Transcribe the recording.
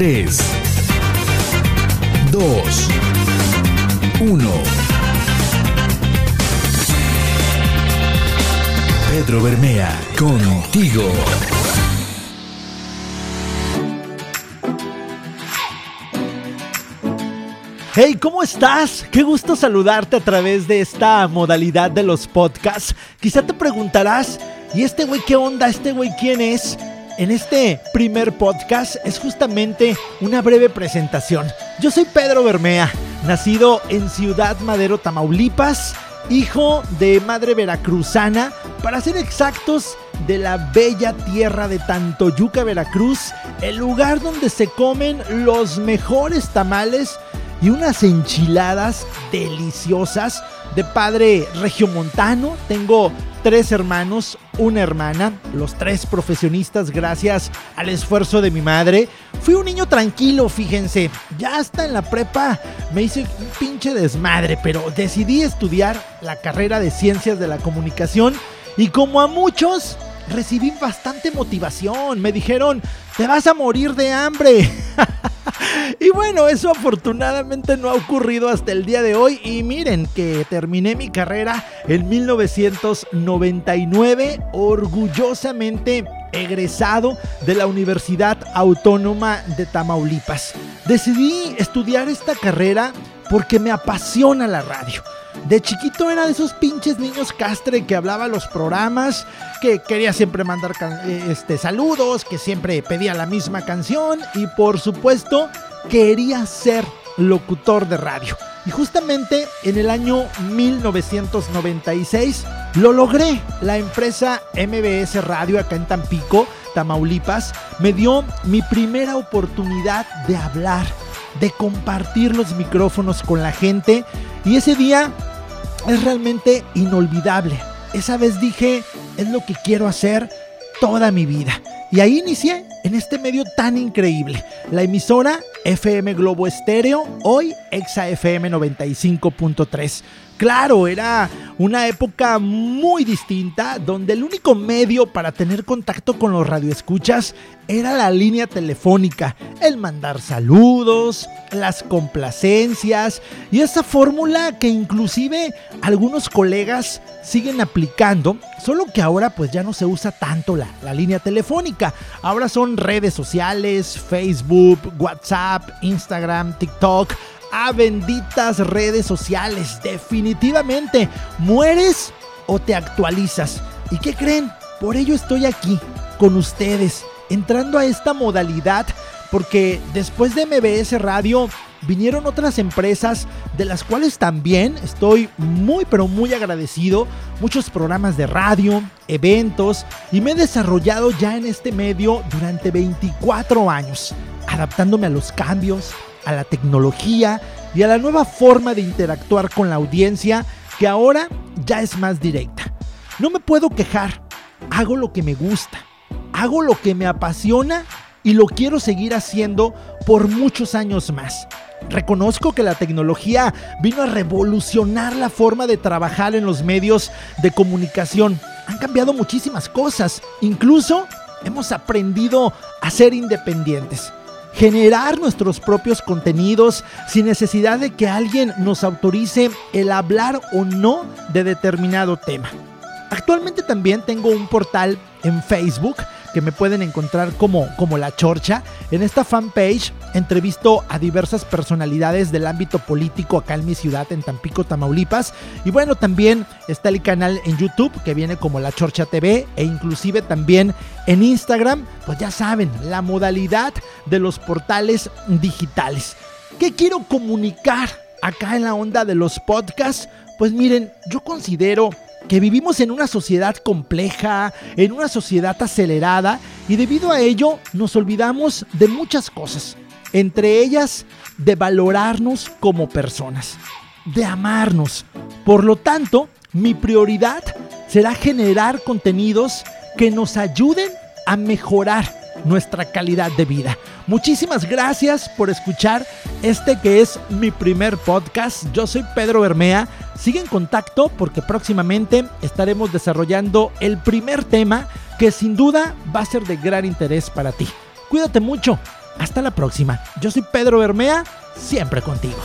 3, 2, 1. Pedro Bermea, contigo. Hey, ¿cómo estás? Qué gusto saludarte a través de esta modalidad de los podcasts. Quizá te preguntarás, ¿y este güey qué onda? ¿Este güey quién es? En este primer podcast es justamente una breve presentación. Yo soy Pedro Bermea, nacido en Ciudad Madero, Tamaulipas, hijo de madre veracruzana, para ser exactos, de la bella tierra de Tantoyuca, Veracruz, el lugar donde se comen los mejores tamales y unas enchiladas deliciosas de padre regiomontano. Tengo tres hermanos, una hermana, los tres profesionistas gracias al esfuerzo de mi madre. Fui un niño tranquilo, fíjense. Ya hasta en la prepa me hice un pinche desmadre, pero decidí estudiar la carrera de ciencias de la comunicación y como a muchos recibí bastante motivación. Me dijeron, te vas a morir de hambre. y bueno, eso afortunadamente no ha ocurrido hasta el día de hoy. Y miren que terminé mi carrera en 1999 orgullosamente egresado de la Universidad Autónoma de Tamaulipas. Decidí estudiar esta carrera porque me apasiona la radio. De chiquito era de esos pinches niños castre que hablaba los programas, que quería siempre mandar eh, este, saludos, que siempre pedía la misma canción y por supuesto quería ser locutor de radio. Y justamente en el año 1996 lo logré. La empresa MBS Radio acá en Tampico, Tamaulipas, me dio mi primera oportunidad de hablar, de compartir los micrófonos con la gente. Y ese día es realmente inolvidable. Esa vez dije, es lo que quiero hacer toda mi vida. Y ahí inicié en este medio tan increíble. La emisora FM Globo Estéreo, hoy Exa FM 95.3. Claro, era una época muy distinta donde el único medio para tener contacto con los radioescuchas era la línea telefónica, el mandar saludos, las complacencias y esa fórmula que inclusive algunos colegas siguen aplicando, solo que ahora pues ya no se usa tanto la, la línea telefónica, ahora son redes sociales, Facebook, WhatsApp, Instagram, TikTok, a benditas redes sociales. Definitivamente, mueres o te actualizas. ¿Y qué creen? Por ello estoy aquí, con ustedes, entrando a esta modalidad, porque después de MBS Radio vinieron otras empresas de las cuales también estoy muy pero muy agradecido. Muchos programas de radio, eventos y me he desarrollado ya en este medio durante 24 años, adaptándome a los cambios, a la tecnología y a la nueva forma de interactuar con la audiencia que ahora ya es más directa. No me puedo quejar, hago lo que me gusta, hago lo que me apasiona y lo quiero seguir haciendo por muchos años más. Reconozco que la tecnología vino a revolucionar la forma de trabajar en los medios de comunicación. Han cambiado muchísimas cosas, incluso hemos aprendido a ser independientes generar nuestros propios contenidos sin necesidad de que alguien nos autorice el hablar o no de determinado tema. Actualmente también tengo un portal en Facebook que me pueden encontrar como, como La Chorcha. En esta fanpage entrevisto a diversas personalidades del ámbito político acá en mi ciudad, en Tampico, Tamaulipas. Y bueno, también está el canal en YouTube que viene como La Chorcha TV e inclusive también en Instagram. Pues ya saben, la modalidad de los portales digitales. ¿Qué quiero comunicar acá en la onda de los podcasts? Pues miren, yo considero que vivimos en una sociedad compleja, en una sociedad acelerada y debido a ello nos olvidamos de muchas cosas, entre ellas de valorarnos como personas, de amarnos. Por lo tanto, mi prioridad será generar contenidos que nos ayuden a mejorar nuestra calidad de vida. Muchísimas gracias por escuchar este que es mi primer podcast. Yo soy Pedro Bermea. Sigue en contacto porque próximamente estaremos desarrollando el primer tema que sin duda va a ser de gran interés para ti. Cuídate mucho. Hasta la próxima. Yo soy Pedro Bermea, siempre contigo.